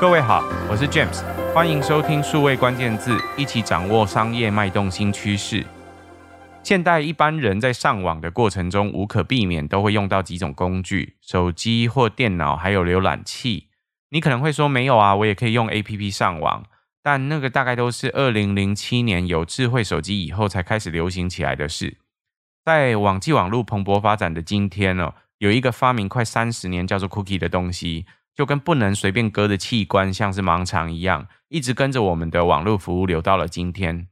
各位好，我是 James，欢迎收听数位关键字，一起掌握商业脉动新趋势。现代一般人在上网的过程中，无可避免都会用到几种工具，手机或电脑，还有浏览器。你可能会说没有啊，我也可以用 APP 上网，但那个大概都是二零零七年有智慧手机以后才开始流行起来的事。在网际网络蓬勃发展的今天呢，有一个发明快三十年叫做 Cookie 的东西。就跟不能随便割的器官，像是盲肠一样，一直跟着我们的网络服务流到了今天。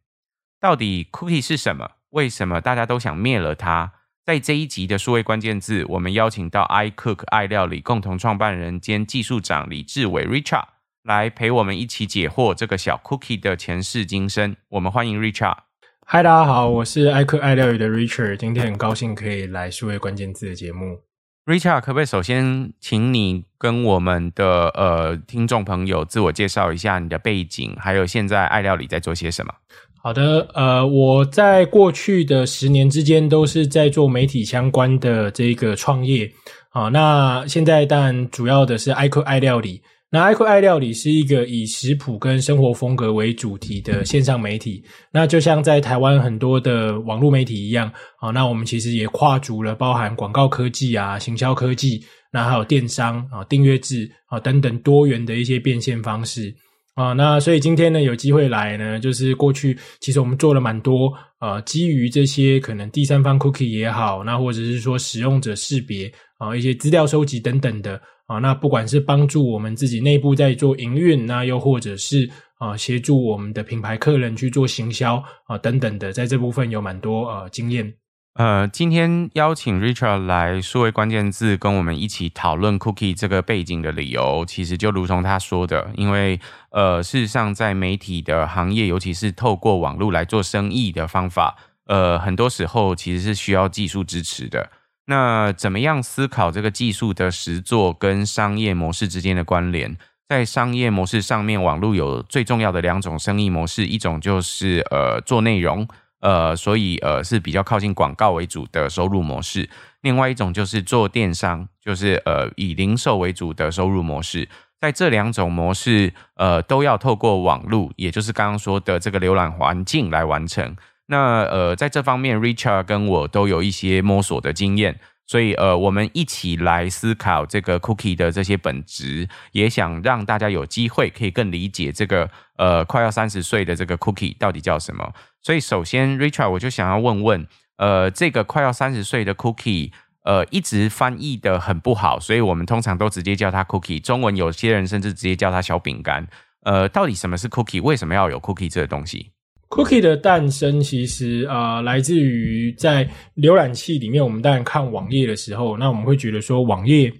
到底 cookie 是什么？为什么大家都想灭了它？在这一集的数位关键字，我们邀请到 iCook 爱料理共同创办人兼技术长李志伟 Richard 来陪我们一起解惑这个小 cookie 的前世今生。我们欢迎 Richard。嗨，大家好，我是 iCook 爱料理的 Richard，今天很高兴可以来数位关键字的节目。Richard，可不可以首先请你跟我们的呃听众朋友自我介绍一下你的背景，还有现在爱料理在做些什么？好的，呃，我在过去的十年之间都是在做媒体相关的这个创业，好，那现在当然主要的是爱酷爱料理。那 iCook 爱料理是一个以食谱跟生活风格为主题的线上媒体。那就像在台湾很多的网络媒体一样，啊，那我们其实也跨足了包含广告科技啊、行销科技，那还有电商啊、订阅制啊等等多元的一些变现方式啊。那所以今天呢，有机会来呢，就是过去其实我们做了蛮多呃，基于这些可能第三方 cookie 也好，那或者是说使用者识别啊、一些资料收集等等的。啊，那不管是帮助我们自己内部在做营运，那又或者是啊协助我们的品牌客人去做行销啊等等的，在这部分有蛮多呃经验。呃，今天邀请 Richard 来数位关键字跟我们一起讨论 Cookie 这个背景的理由，其实就如同他说的，因为呃事实上在媒体的行业，尤其是透过网络来做生意的方法，呃很多时候其实是需要技术支持的。那怎么样思考这个技术的实作跟商业模式之间的关联？在商业模式上面，网络有最重要的两种生意模式，一种就是呃做内容，呃，所以呃是比较靠近广告为主的收入模式；另外一种就是做电商，就是呃以零售为主的收入模式。在这两种模式，呃都要透过网络，也就是刚刚说的这个浏览环境来完成。那呃，在这方面，Richard 跟我都有一些摸索的经验，所以呃，我们一起来思考这个 Cookie 的这些本质，也想让大家有机会可以更理解这个呃快要三十岁的这个 Cookie 到底叫什么。所以首先，Richard 我就想要问问，呃，这个快要三十岁的 Cookie，呃，一直翻译的很不好，所以我们通常都直接叫它 Cookie，中文有些人甚至直接叫它小饼干。呃，到底什么是 Cookie？为什么要有 Cookie 这个东西？Cookie 的诞生其实啊、呃，来自于在浏览器里面。我们当然看网页的时候，那我们会觉得说网页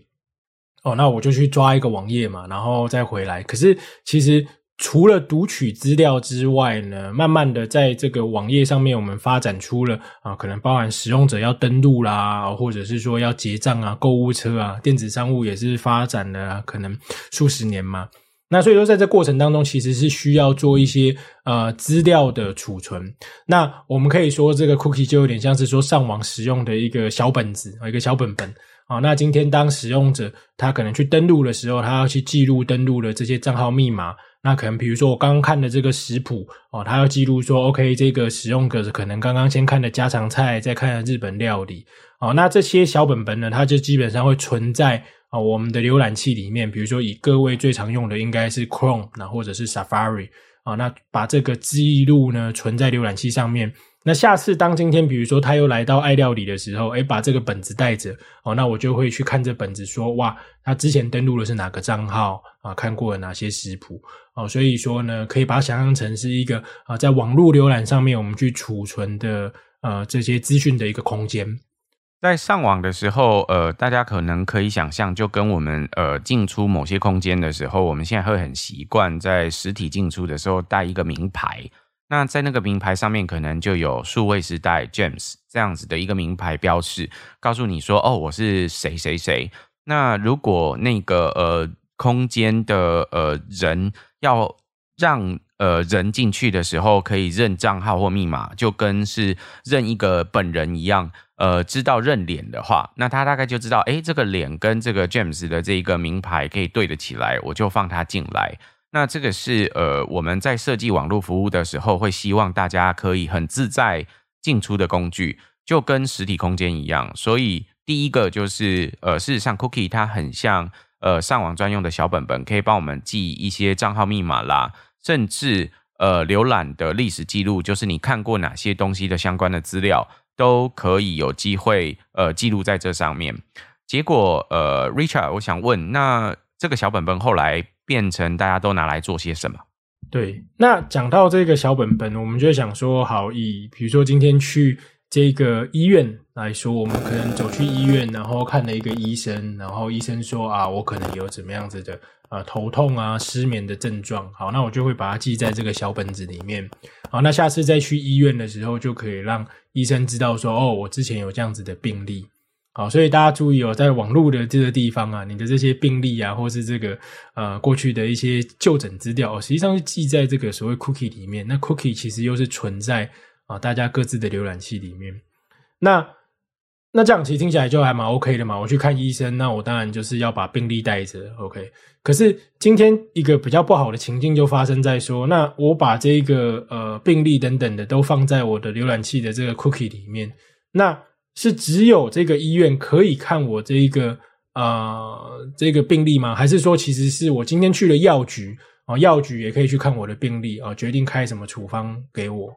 哦，那我就去抓一个网页嘛，然后再回来。可是其实除了读取资料之外呢，慢慢的在这个网页上面，我们发展出了啊、呃，可能包含使用者要登录啦，或者是说要结账啊、购物车啊、电子商务也是发展了可能数十年嘛。那所以说，在这过程当中，其实是需要做一些呃资料的储存。那我们可以说，这个 cookie 就有点像是说上网使用的一个小本子啊，一个小本本啊。那今天当使用者他可能去登录的时候，他要去记录登录的这些账号密码。那可能比如说我刚刚看的这个食谱哦，他要记录说，OK，这个使用者可能刚刚先看的家常菜，再看的日本料理。哦，那这些小本本呢，它就基本上会存在。我们的浏览器里面，比如说以各位最常用的应该是 Chrome，那或者是 Safari 啊，那把这个记录呢存在浏览器上面。那下次当今天比如说他又来到爱料理的时候，诶，把这个本子带着，哦，那我就会去看这本子，说哇，他之前登录的是哪个账号啊？看过了哪些食谱？哦，所以说呢，可以把它想象成是一个啊，在网络浏览上面我们去储存的呃这些资讯的一个空间。在上网的时候，呃，大家可能可以想象，就跟我们呃进出某些空间的时候，我们现在会很习惯在实体进出的时候带一个名牌。那在那个名牌上面，可能就有数位时代 James 这样子的一个名牌标识，告诉你说，哦，我是谁谁谁。那如果那个呃空间的呃人要让呃人进去的时候可以认账号或密码，就跟是认一个本人一样。呃，知道认脸的话，那他大概就知道，诶，这个脸跟这个 James 的这一个名牌可以对得起来，我就放他进来。那这个是呃我们在设计网络服务的时候，会希望大家可以很自在进出的工具，就跟实体空间一样。所以第一个就是呃，事实上 Cookie 它很像呃上网专用的小本本，可以帮我们记一些账号密码啦，甚至呃浏览的历史记录，就是你看过哪些东西的相关的资料。都可以有机会呃记录在这上面。结果呃，Richard，我想问，那这个小本本后来变成大家都拿来做些什么？对，那讲到这个小本本，我们就想说，好，以比如说今天去这个医院来说，我们可能走去医院，然后看了一个医生，然后医生说啊，我可能有怎么样子的。啊，头痛啊，失眠的症状，好，那我就会把它记在这个小本子里面。好，那下次再去医院的时候，就可以让医生知道说，哦，我之前有这样子的病例。好，所以大家注意哦，在网络的这个地方啊，你的这些病例啊，或是这个呃过去的一些就诊资料，实际上是记在这个所谓 cookie 里面。那 cookie 其实又是存在啊大家各自的浏览器里面。那那这样其实听起来就还蛮 OK 的嘛。我去看医生，那我当然就是要把病历带着，OK。可是今天一个比较不好的情境就发生在说，那我把这个呃病历等等的都放在我的浏览器的这个 cookie 里面，那是只有这个医院可以看我这一个呃这个病历吗？还是说其实是我今天去了药局啊，药局也可以去看我的病历啊，决定开什么处方给我？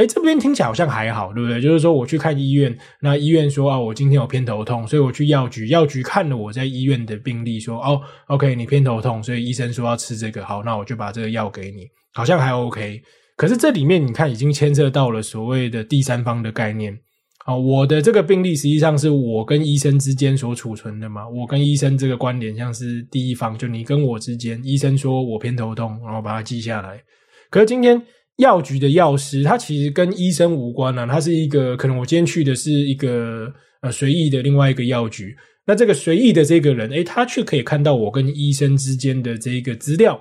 哎，这边听起来好像还好，对不对？就是说我去看医院，那医院说啊，我今天有偏头痛，所以我去药局，药局看了我在医院的病历，说哦，OK，你偏头痛，所以医生说要吃这个，好，那我就把这个药给你，好像还 OK。可是这里面你看，已经牵涉到了所谓的第三方的概念。好，我的这个病历实际上是我跟医生之间所储存的嘛，我跟医生这个关联像是第一方，就你跟我之间，医生说我偏头痛，然后把它记下来。可是今天。药局的药师，他其实跟医生无关啊，他是一个可能我今天去的是一个呃随意的另外一个药局，那这个随意的这个人，诶，他却可以看到我跟医生之间的这个资料。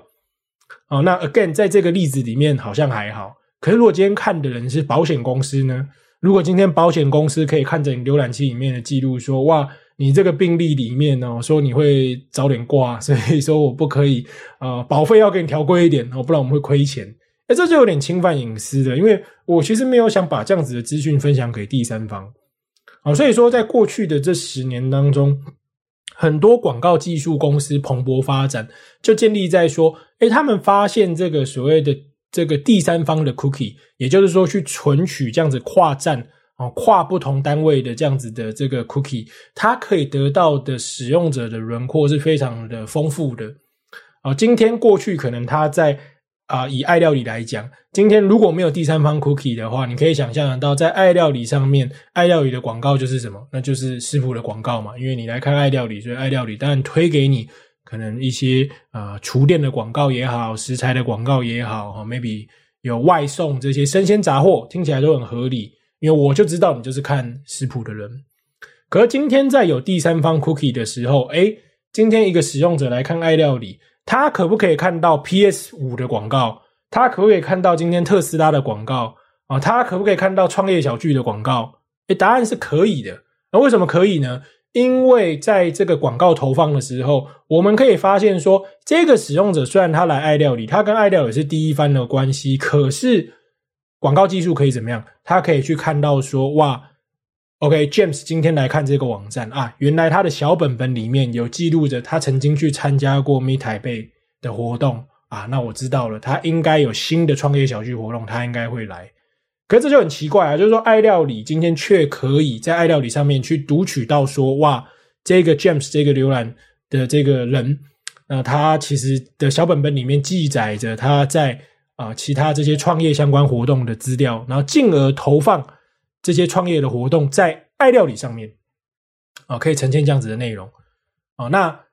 哦，那 again 在这个例子里面好像还好，可是如果今天看的人是保险公司呢？如果今天保险公司可以看着你浏览器里面的记录，说哇，你这个病例里面哦，说你会早点挂，所以说我不可以呃保费要给你调贵一点哦，不然我们会亏钱。哎，这就有点侵犯隐私的，因为我其实没有想把这样子的资讯分享给第三方。好，所以说在过去的这十年当中，很多广告技术公司蓬勃发展，就建立在说，哎，他们发现这个所谓的这个第三方的 cookie，也就是说去存取这样子跨站啊、跨不同单位的这样子的这个 cookie，它可以得到的使用者的轮廓是非常的丰富的。啊，今天过去可能他在啊，以爱料理来讲，今天如果没有第三方 cookie 的话，你可以想象得到，在爱料理上面，爱料理的广告就是什么？那就是食谱的广告嘛。因为你来看爱料理，所以爱料理当然推给你可能一些啊厨电的广告也好，食材的广告也好，哈，maybe 有外送这些生鲜杂货，听起来都很合理。因为我就知道你就是看食谱的人。可是今天在有第三方 cookie 的时候，诶，今天一个使用者来看爱料理。他可不可以看到 PS 五的广告？他可不可以看到今天特斯拉的广告啊？他可不可以看到创业小聚的广告？诶，答案是可以的。那为什么可以呢？因为在这个广告投放的时候，我们可以发现说，这个使用者虽然他来爱料理，他跟爱料理是第一番的关系，可是广告技术可以怎么样？他可以去看到说，哇。OK，James 今天来看这个网站啊，原来他的小本本里面有记录着他曾经去参加过 Meet Taipei 的活动啊，那我知道了，他应该有新的创业小聚活动，他应该会来。可是这就很奇怪啊，就是说爱料理今天却可以在爱料理上面去读取到说，哇，这个 James 这个浏览的这个人，那他其实的小本本里面记载着他在啊其他这些创业相关活动的资料，然后进而投放。这些创业的活动在爱料理上面啊，可以呈现这样子的内容啊。那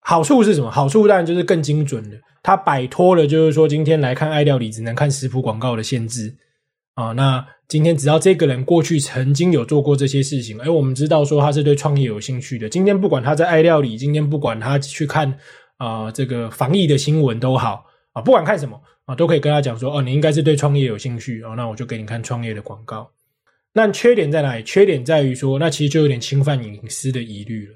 好处是什么？好处当然就是更精准的，它摆脱了就是说今天来看爱料理只能看食谱广告的限制啊。那今天只要这个人过去曾经有做过这些事情，哎，我们知道说他是对创业有兴趣的。今天不管他在爱料理，今天不管他去看啊这个防疫的新闻都好啊，不管看什么，啊，都可以跟他讲说，哦，你应该是对创业有兴趣哦，那我就给你看创业的广告。那缺点在哪里？缺点在于说，那其实就有点侵犯隐私的疑虑了。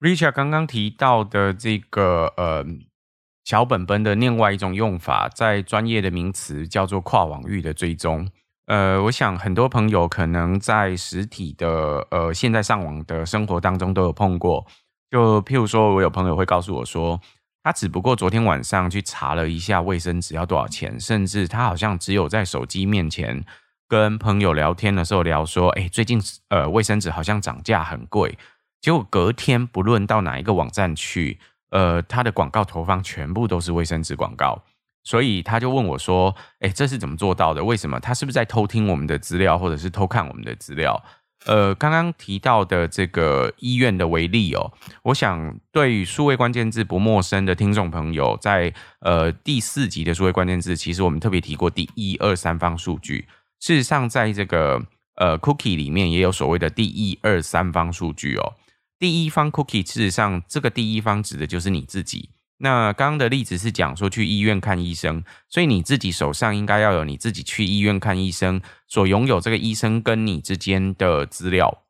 Richard 刚刚提到的这个呃小本本的另外一种用法，在专业的名词叫做跨网域的追踪。呃，我想很多朋友可能在实体的呃现在上网的生活当中都有碰过。就譬如说，我有朋友会告诉我说，他只不过昨天晚上去查了一下卫生纸要多少钱，甚至他好像只有在手机面前。跟朋友聊天的时候聊说，哎，最近呃卫生纸好像涨价很贵，结果隔天不论到哪一个网站去，呃，他的广告投放全部都是卫生纸广告，所以他就问我说，哎，这是怎么做到的？为什么？他是不是在偷听我们的资料，或者是偷看我们的资料？呃，刚刚提到的这个医院的为例哦，我想对于数位关键字不陌生的听众朋友，在呃第四集的数位关键字，其实我们特别提过第一二三方数据。事实上，在这个呃 cookie 里面也有所谓的第一、二、三方数据哦。第一方 cookie，事实上这个第一方指的就是你自己。那刚刚的例子是讲说去医院看医生，所以你自己手上应该要有你自己去医院看医生所拥有这个医生跟你之间的资料。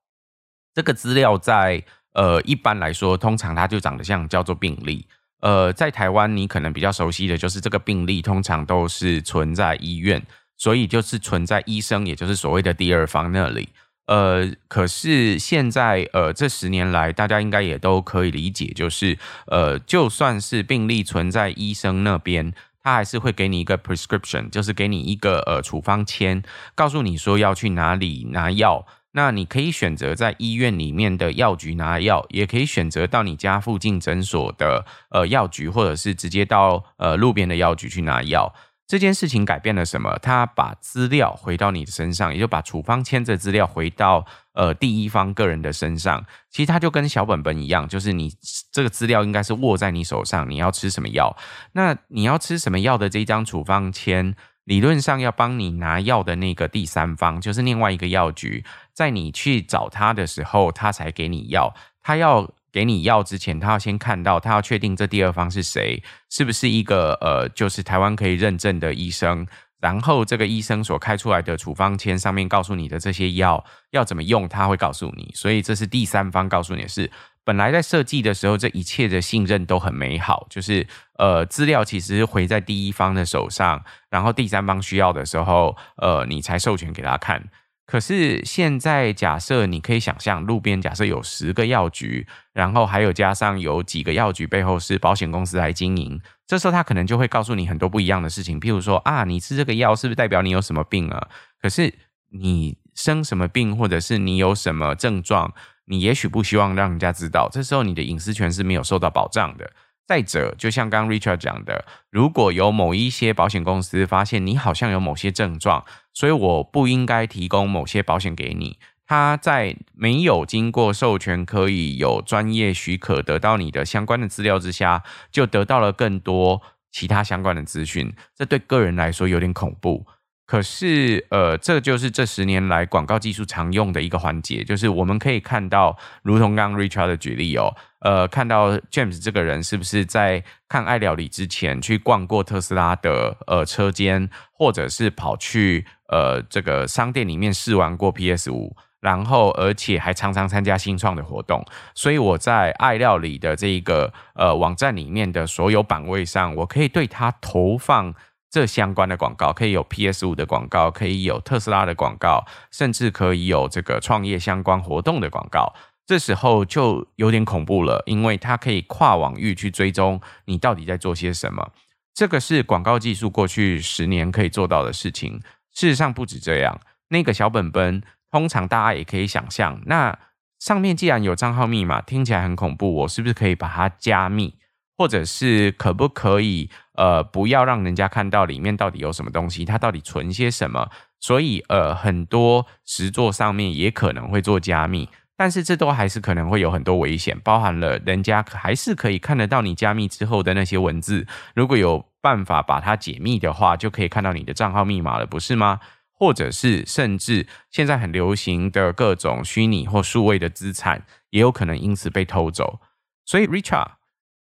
这个资料在呃一般来说，通常它就长得像叫做病例。呃，在台湾你可能比较熟悉的就是这个病例，通常都是存在医院。所以就是存在医生，也就是所谓的第二方那里。呃，可是现在呃这十年来，大家应该也都可以理解，就是呃就算是病历存在医生那边，他还是会给你一个 prescription，就是给你一个呃处方签，告诉你说要去哪里拿药。那你可以选择在医院里面的药局拿药，也可以选择到你家附近诊所的呃药局，或者是直接到呃路边的药局去拿药。这件事情改变了什么？他把资料回到你的身上，也就把处方签的资料回到呃第一方个人的身上。其实它就跟小本本一样，就是你这个资料应该是握在你手上，你要吃什么药，那你要吃什么药的这一张处方签，理论上要帮你拿药的那个第三方，就是另外一个药局，在你去找他的时候，他才给你药，他要。给你药之前，他要先看到，他要确定这第二方是谁，是不是一个呃，就是台湾可以认证的医生。然后这个医生所开出来的处方签上面告诉你的这些药要怎么用，他会告诉你。所以这是第三方告诉你的是，本来在设计的时候，这一切的信任都很美好，就是呃，资料其实回在第一方的手上，然后第三方需要的时候，呃，你才授权给他看。可是现在，假设你可以想象，路边假设有十个药局，然后还有加上有几个药局背后是保险公司来经营，这时候他可能就会告诉你很多不一样的事情，譬如说啊，你吃这个药是不是代表你有什么病啊？可是你生什么病，或者是你有什么症状，你也许不希望让人家知道，这时候你的隐私权是没有受到保障的。再者，就像刚刚 Richard 讲的，如果有某一些保险公司发现你好像有某些症状，所以我不应该提供某些保险给你，他在没有经过授权，可以有专业许可得到你的相关的资料之下，就得到了更多其他相关的资讯，这对个人来说有点恐怖。可是，呃，这就是这十年来广告技术常用的一个环节，就是我们可以看到，如同刚刚 Richard 的举例哦，呃，看到 James 这个人是不是在看爱料理之前去逛过特斯拉的呃车间，或者是跑去呃这个商店里面试玩过 PS 五，然后而且还常常参加新创的活动，所以我在爱料理的这一个呃网站里面的所有版位上，我可以对它投放。这相关的广告可以有 PS 五的广告，可以有特斯拉的广告，甚至可以有这个创业相关活动的广告。这时候就有点恐怖了，因为它可以跨网域去追踪你到底在做些什么。这个是广告技术过去十年可以做到的事情。事实上不止这样，那个小本本通常大家也可以想象，那上面既然有账号密码，听起来很恐怖，我是不是可以把它加密？或者是可不可以呃，不要让人家看到里面到底有什么东西，它到底存些什么？所以呃，很多实作上面也可能会做加密，但是这都还是可能会有很多危险，包含了人家还是可以看得到你加密之后的那些文字。如果有办法把它解密的话，就可以看到你的账号密码了，不是吗？或者是甚至现在很流行的各种虚拟或数位的资产，也有可能因此被偷走。所以，Richard。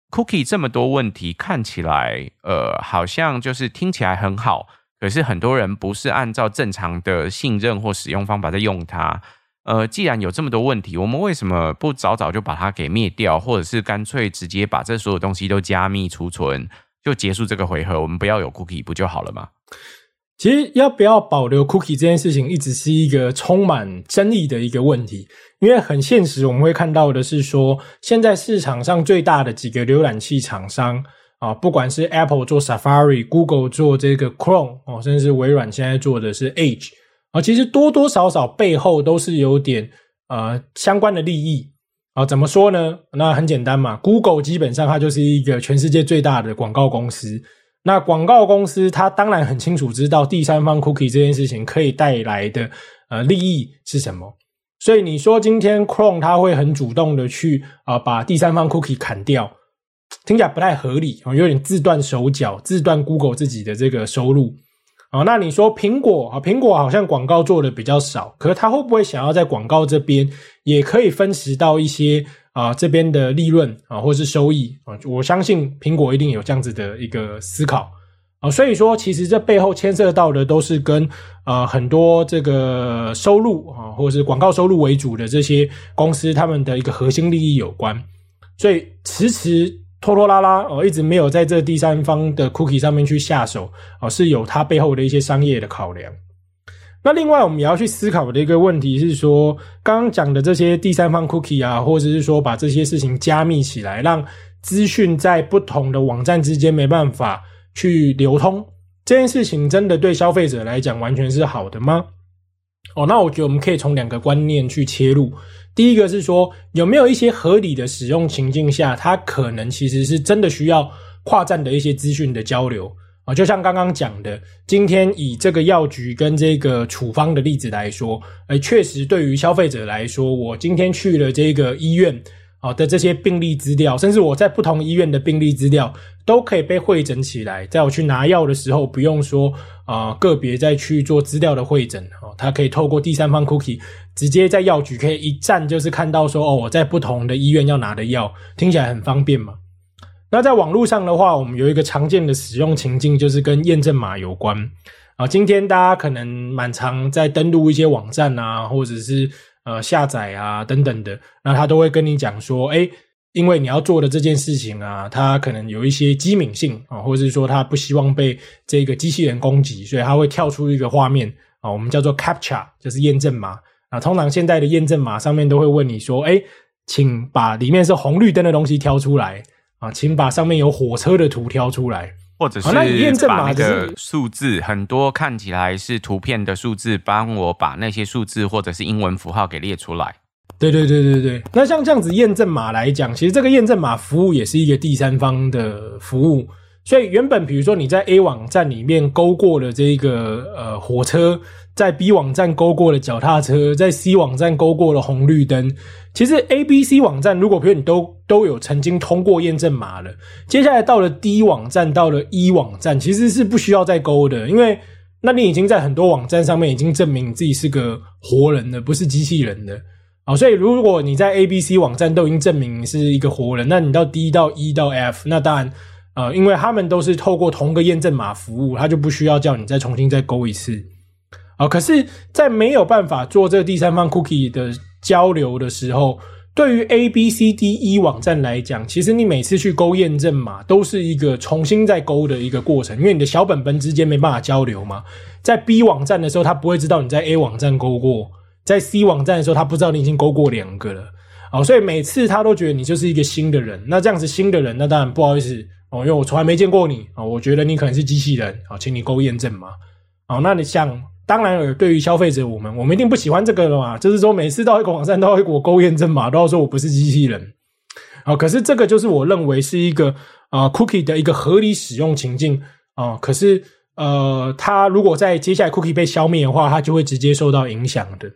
Cookie 这么多问题，看起来呃好像就是听起来很好，可是很多人不是按照正常的信任或使用方法在用它。呃，既然有这么多问题，我们为什么不早早就把它给灭掉，或者是干脆直接把这所有东西都加密储存，就结束这个回合？我们不要有 Cookie 不就好了吗？其实要不要保留 Cookie 这件事情，一直是一个充满争议的一个问题。因为很现实，我们会看到的是说，现在市场上最大的几个浏览器厂商啊，不管是 Apple 做 Safari，Google 做这个 Chrome 哦，甚至是微软现在做的是 Edge。啊，其实多多少少背后都是有点呃相关的利益啊。怎么说呢？那很简单嘛，Google 基本上它就是一个全世界最大的广告公司。那广告公司它当然很清楚知道第三方 Cookie 这件事情可以带来的呃利益是什么。所以你说今天 Chrome 它会很主动的去啊、把第三方 Cookie 砍掉，听起来不太合理啊，有点自断手脚，自断 Google 自己的这个收入。哦，那你说苹果啊，苹果好像广告做的比较少，可是他会不会想要在广告这边也可以分食到一些啊这边的利润啊，或是收益啊？我相信苹果一定有这样子的一个思考啊，所以说其实这背后牵涉到的都是跟呃很多这个收入啊，或者是广告收入为主的这些公司他们的一个核心利益有关，所以迟迟。拖拖拉拉哦，一直没有在这第三方的 cookie 上面去下手哦，是有它背后的一些商业的考量。那另外，我们也要去思考的一个问题是说，刚刚讲的这些第三方 cookie 啊，或者是说把这些事情加密起来，让资讯在不同的网站之间没办法去流通，这件事情真的对消费者来讲完全是好的吗？哦，那我觉得我们可以从两个观念去切入。第一个是说，有没有一些合理的使用情境下，它可能其实是真的需要跨站的一些资讯的交流啊？就像刚刚讲的，今天以这个药局跟这个处方的例子来说，诶，确实对于消费者来说，我今天去了这个医院。好的，这些病例资料，甚至我在不同医院的病例资料，都可以被汇整起来，在我去拿药的时候，不用说啊、呃、个别再去做资料的汇整哦，它可以透过第三方 cookie，直接在药局可以一站就是看到说哦，我在不同的医院要拿的药，听起来很方便嘛。那在网络上的话，我们有一个常见的使用情境，就是跟验证码有关啊。今天大家可能蛮常在登录一些网站啊，或者是。呃，下载啊，等等的，那他都会跟你讲说，诶，因为你要做的这件事情啊，它可能有一些机敏性啊，或者是说他不希望被这个机器人攻击，所以他会跳出一个画面啊，我们叫做 captcha，就是验证码啊。通常现在的验证码上面都会问你说，诶，请把里面是红绿灯的东西挑出来啊，请把上面有火车的图挑出来。或者是把那个数字很多看起来是图片的数字，帮我把那些数字或者是英文符号给列出来。对对对对对。那像这样子验证码来讲，其实这个验证码服务也是一个第三方的服务。所以原本比如说你在 A 网站里面勾过了这个呃火车，在 B 网站勾过了脚踏车，在 C 网站勾过了红绿灯。其实 A、B、C 网站，如果比如你都都有曾经通过验证码了，接下来到了 D 网站，到了 E 网站，其实是不需要再勾的，因为那你已经在很多网站上面已经证明你自己是个活人了，不是机器人的啊。所以如果你在 A、B、C 网站都已经证明你是一个活人，那你到 D 到 E 到 F，那当然啊，因为他们都是透过同个验证码服务，他就不需要叫你再重新再勾一次啊。可是，在没有办法做这个第三方 cookie 的。交流的时候，对于 A、B、C、D、E 网站来讲，其实你每次去勾验证码，都是一个重新再勾的一个过程，因为你的小本本之间没办法交流嘛。在 B 网站的时候，他不会知道你在 A 网站勾过；在 C 网站的时候，他不知道你已经勾过两个了。哦，所以每次他都觉得你就是一个新的人。那这样子新的人，那当然不好意思哦，因为我从来没见过你啊，我觉得你可能是机器人啊，请你勾验证码。哦，那你像。当然了，对于消费者，我们我们一定不喜欢这个了嘛。就是说，每次到一个网站都要给我勾验证码，都要说我不是机器人。啊，可是这个就是我认为是一个啊、呃、cookie 的一个合理使用情境啊、可是呃，它如果在接下来 cookie 被消灭的话，它就会直接受到影响的。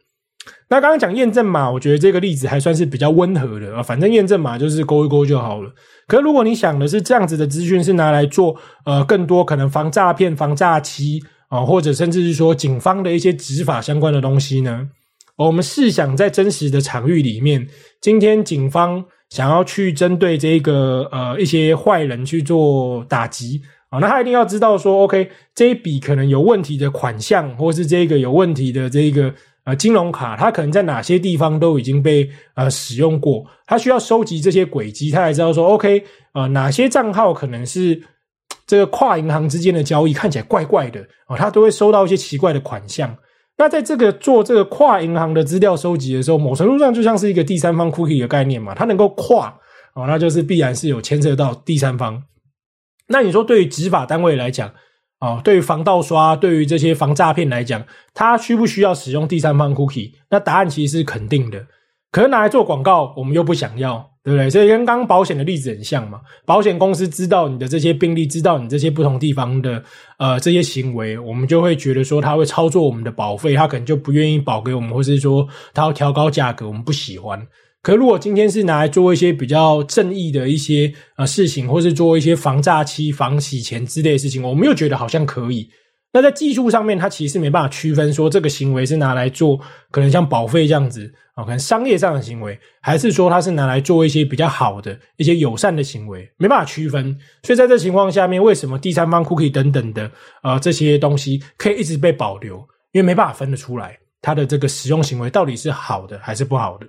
那刚刚讲验证码，我觉得这个例子还算是比较温和的啊。反正验证码就是勾一勾就好了。可是如果你想的是这样子的资讯是拿来做呃更多可能防诈骗、防诈欺。啊，或者甚至是说警方的一些执法相关的东西呢？我们试想在真实的场域里面，今天警方想要去针对这个呃一些坏人去做打击啊，那他一定要知道说，OK，这一笔可能有问题的款项，或是这个有问题的这个呃金融卡，它可能在哪些地方都已经被呃使用过，他需要收集这些轨迹，他才知道说，OK，呃哪些账号可能是这个跨银行之间的交易看起来怪怪的啊，他都会收到一些奇怪的款项。那在这个做这个跨银行的资料收集的时候，某程度上就像是一个第三方 cookie 的概念嘛，它能够跨哦，那就是必然是有牵涉到第三方。那你说对于执法单位来讲，哦，对于防盗刷，对于这些防诈骗来讲，它需不需要使用第三方 cookie？那答案其实是肯定的。可是拿来做广告，我们又不想要。对不对？所以跟刚刚保险的例子很像嘛。保险公司知道你的这些病例，知道你这些不同地方的呃这些行为，我们就会觉得说他会操作我们的保费，他可能就不愿意保给我们，或是说他要调高价格，我们不喜欢。可如果今天是拿来做一些比较正义的一些呃事情，或是做一些防诈欺、防洗钱之类的事情，我们又觉得好像可以。那在技术上面，它其实没办法区分说这个行为是拿来做可能像保费这样子啊，可能商业上的行为，还是说它是拿来做一些比较好的一些友善的行为，没办法区分。所以在这情况下面，为什么第三方 cookie 等等的呃这些东西可以一直被保留？因为没办法分得出来它的这个使用行为到底是好的还是不好的。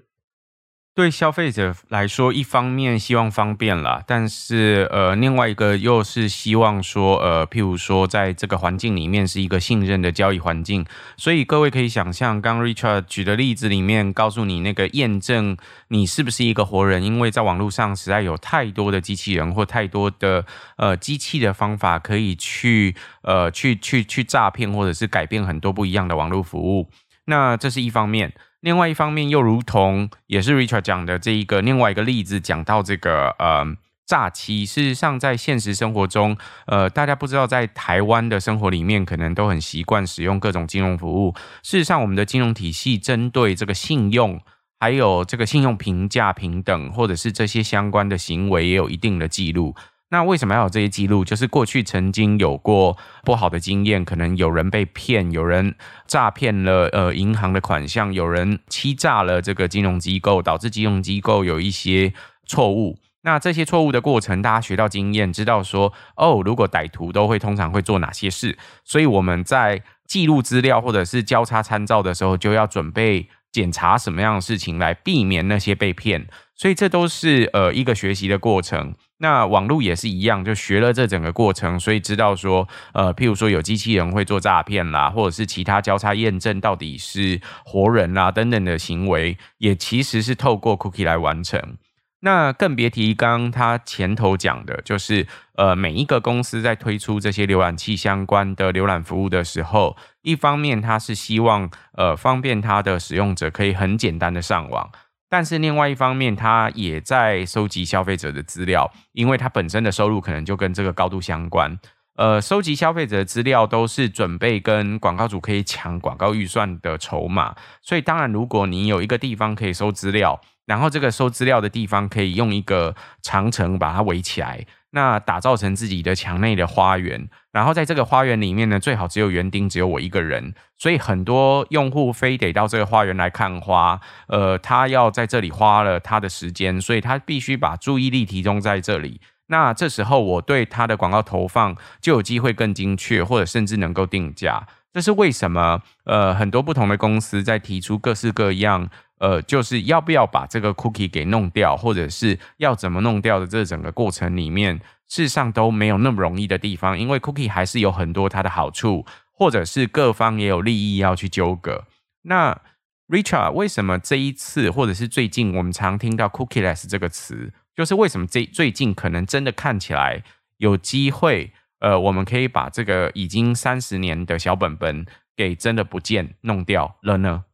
对消费者来说，一方面希望方便啦，但是呃，另外一个又是希望说，呃，譬如说，在这个环境里面是一个信任的交易环境，所以各位可以想象，刚 Richard 举的例子里面，告诉你那个验证你是不是一个活人，因为在网络上实在有太多的机器人或太多的呃机器的方法可以去呃去去去诈骗或者是改变很多不一样的网络服务，那这是一方面。另外一方面，又如同也是 Richard 讲的这一个另外一个例子，讲到这个呃诈欺。事实上，在现实生活中，呃，大家不知道在台湾的生活里面，可能都很习惯使用各种金融服务。事实上，我们的金融体系针对这个信用，还有这个信用评价平等，或者是这些相关的行为，也有一定的记录。那为什么要有这些记录？就是过去曾经有过不好的经验，可能有人被骗，有人诈骗了呃银行的款项，有人欺诈了这个金融机构，导致金融机构有一些错误。那这些错误的过程，大家学到经验，知道说哦，如果歹徒都会通常会做哪些事，所以我们在记录资料或者是交叉参照的时候，就要准备检查什么样的事情来避免那些被骗。所以这都是呃一个学习的过程。那网络也是一样，就学了这整个过程，所以知道说，呃，譬如说有机器人会做诈骗啦，或者是其他交叉验证到底是活人啦等等的行为，也其实是透过 cookie 来完成。那更别提刚刚他前头讲的，就是呃，每一个公司在推出这些浏览器相关的浏览服务的时候，一方面它是希望呃方便它的使用者可以很简单的上网。但是另外一方面，他也在收集消费者的资料，因为他本身的收入可能就跟这个高度相关。呃，收集消费者的资料都是准备跟广告主可以抢广告预算的筹码。所以当然，如果你有一个地方可以收资料，然后这个收资料的地方可以用一个长城把它围起来。那打造成自己的墙内的花园，然后在这个花园里面呢，最好只有园丁，只有我一个人，所以很多用户非得到这个花园来看花，呃，他要在这里花了他的时间，所以他必须把注意力集中在这里。那这时候我对他的广告投放就有机会更精确，或者甚至能够定价。这是为什么？呃，很多不同的公司在提出各式各样。呃，就是要不要把这个 cookie 给弄掉，或者是要怎么弄掉的这整个过程里面，事实上都没有那么容易的地方，因为 cookie 还是有很多它的好处，或者是各方也有利益要去纠葛。那 Richard，为什么这一次或者是最近我们常听到 cookieless 这个词，就是为什么这最近可能真的看起来有机会，呃，我们可以把这个已经三十年的小本本给真的不见弄掉了呢？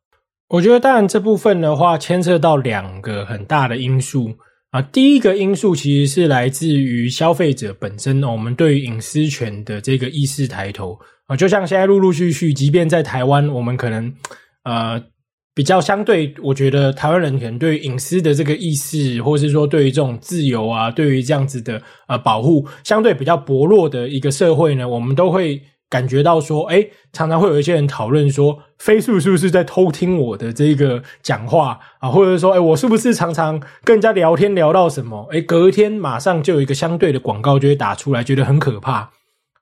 我觉得，当然这部分的话，牵涉到两个很大的因素啊。第一个因素其实是来自于消费者本身，我们对于隐私权的这个意识抬头啊。就像现在陆陆续续，即便在台湾，我们可能呃比较相对，我觉得台湾人可能对隐私的这个意识，或是说对于这种自由啊，对于这样子的呃保护，相对比较薄弱的一个社会呢，我们都会感觉到说，哎，常常会有一些人讨论说，Facebook 是不是在偷听我的这个讲话啊？或者说，哎，我是不是常常跟人家聊天聊到什么？哎，隔天马上就有一个相对的广告就会打出来，觉得很可怕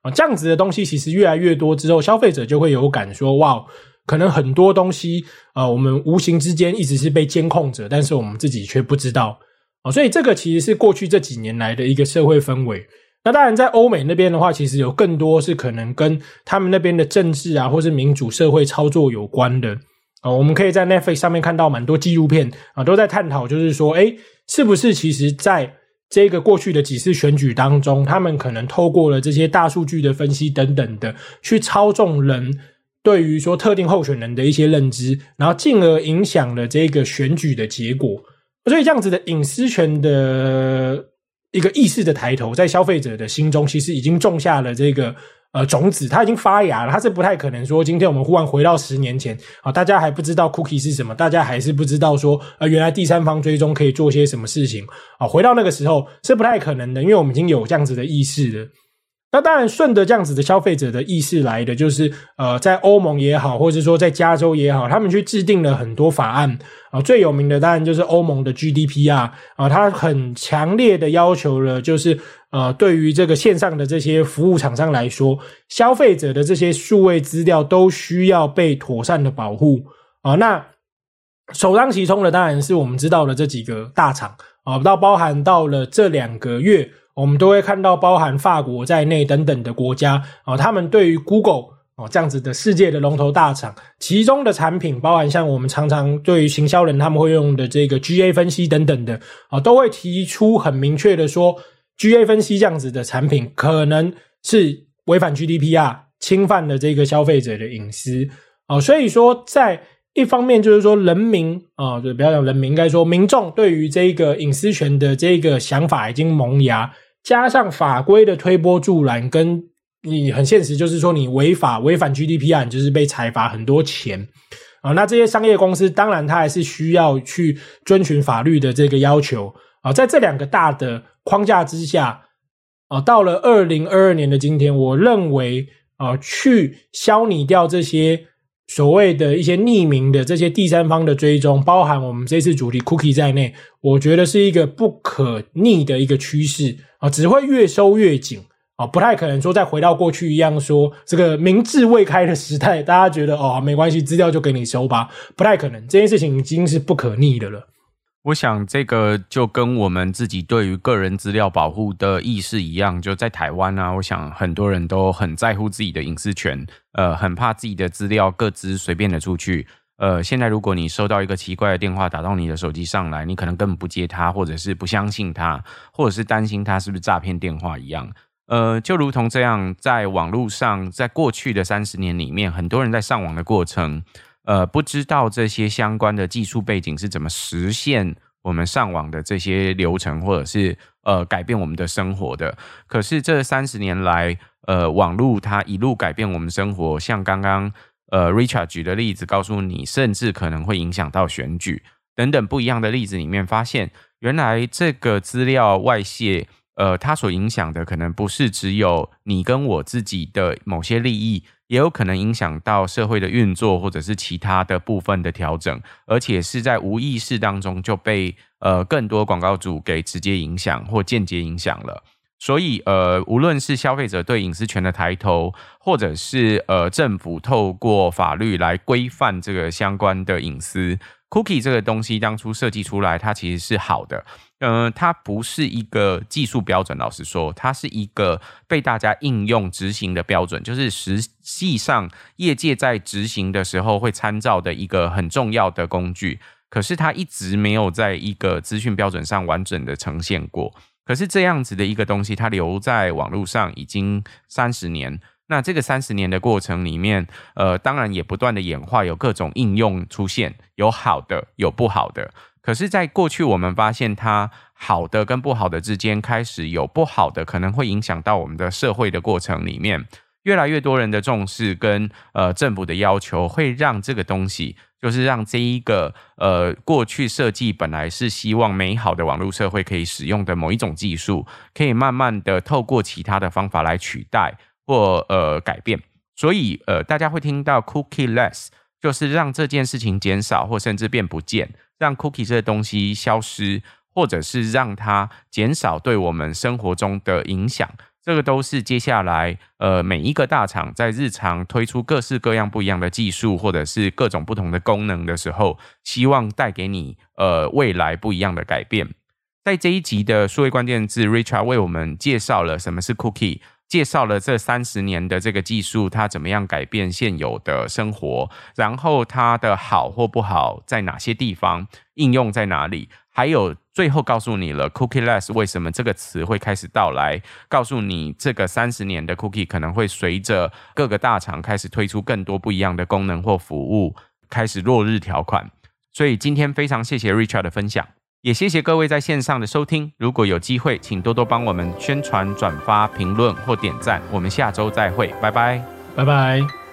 啊。这样子的东西其实越来越多之后，消费者就会有感说，哇，可能很多东西啊，我们无形之间一直是被监控着，但是我们自己却不知道啊。所以这个其实是过去这几年来的一个社会氛围。那当然，在欧美那边的话，其实有更多是可能跟他们那边的政治啊，或是民主社会操作有关的啊。我们可以在 Netflix 上面看到蛮多纪录片啊，都在探讨，就是说，诶，是不是其实在这个过去的几次选举当中，他们可能透过了这些大数据的分析等等的，去操纵人对于说特定候选人的一些认知，然后进而影响了这个选举的结果。所以这样子的隐私权的。一个意识的抬头，在消费者的心中，其实已经种下了这个呃种子，它已经发芽了。它是不太可能说，今天我们忽然回到十年前啊，大家还不知道 cookie 是什么，大家还是不知道说，呃，原来第三方追踪可以做些什么事情啊。回到那个时候是不太可能的，因为我们已经有这样子的意识了。那当然，顺着这样子的消费者的意识来的，就是呃，在欧盟也好，或者说在加州也好，他们去制定了很多法案啊。最有名的当然就是欧盟的 GDPR 啊，它很强烈的要求了，就是呃，对于这个线上的这些服务厂商来说，消费者的这些数位资料都需要被妥善的保护啊。那首当其冲的当然是我们知道的这几个大厂啊，到包含到了这两个月。我们都会看到包含法国在内等等的国家啊，他们对于 Google 哦这样子的世界的龙头大厂，其中的产品包含像我们常常对于行销人他们会用的这个 GA 分析等等的啊，都会提出很明确的说，GA 分析这样子的产品可能是违反 GDPR，侵犯了这个消费者的隐私啊，所以说在一方面就是说人民啊，就不要讲人民，应该说民众对于这个隐私权的这个想法已经萌芽。加上法规的推波助澜，跟你很现实，就是说你违法违反 GDPR，你就是被裁罚很多钱啊。那这些商业公司当然它还是需要去遵循法律的这个要求啊。在这两个大的框架之下啊，到了二零二二年的今天，我认为啊，去消弭掉这些。所谓的一些匿名的这些第三方的追踪，包含我们这次主题 cookie 在内，我觉得是一个不可逆的一个趋势啊，只会越收越紧啊，不太可能说再回到过去一样，说这个明智未开的时代，大家觉得哦没关系，资料就给你收吧，不太可能，这件事情已经是不可逆的了。我想这个就跟我们自己对于个人资料保护的意识一样，就在台湾啊，我想很多人都很在乎自己的隐私权，呃，很怕自己的资料各自随便的出去。呃，现在如果你收到一个奇怪的电话打到你的手机上来，你可能根本不接它，或者是不相信它，或者是担心它是不是诈骗电话一样。呃，就如同这样，在网络上，在过去的三十年里面，很多人在上网的过程。呃，不知道这些相关的技术背景是怎么实现我们上网的这些流程，或者是呃改变我们的生活的。可是这三十年来，呃，网络它一路改变我们生活，像刚刚呃 Richard 举的例子告诉你，甚至可能会影响到选举等等不一样的例子里面，发现原来这个资料外泄，呃，它所影响的可能不是只有你跟我自己的某些利益。也有可能影响到社会的运作，或者是其他的部分的调整，而且是在无意识当中就被呃更多广告主给直接影响或间接影响了。所以呃，无论是消费者对隐私权的抬头，或者是呃政府透过法律来规范这个相关的隐私。Cookie 这个东西当初设计出来，它其实是好的。呃，它不是一个技术标准，老实说，它是一个被大家应用执行的标准，就是实际上业界在执行的时候会参照的一个很重要的工具。可是它一直没有在一个资讯标准上完整的呈现过。可是这样子的一个东西，它留在网络上已经三十年。那这个三十年的过程里面，呃，当然也不断的演化，有各种应用出现，有好的，有不好的。可是，在过去我们发现，它好的跟不好的之间开始有不好的，可能会影响到我们的社会的过程里面，越来越多人的重视跟呃政府的要求，会让这个东西，就是让这一个呃过去设计本来是希望美好的网络社会可以使用的某一种技术，可以慢慢的透过其他的方法来取代。或呃改变所以呃，大家会听到 cookie less，就是让这件事情减少或甚至变不见，让 cookie 这个东西消失，或者是让它减少对我们生活中的影响。这个都是接下来呃每一个大厂在日常推出各式各样不一样的技术，或者是各种不同的功能的时候，希望带给你呃未来不一样的改变。在这一集的数位关键字，Richard 为我们介绍了什么是 Cookie，介绍了这三十年的这个技术它怎么样改变现有的生活，然后它的好或不好在哪些地方，应用在哪里。还有最后告诉你了，cookieless 为什么这个词会开始到来？告诉你这个三十年的 cookie 可能会随着各个大厂开始推出更多不一样的功能或服务，开始落日条款。所以今天非常谢谢 Richard 的分享，也谢谢各位在线上的收听。如果有机会，请多多帮我们宣传、转发、评论或点赞。我们下周再会，拜拜，拜拜。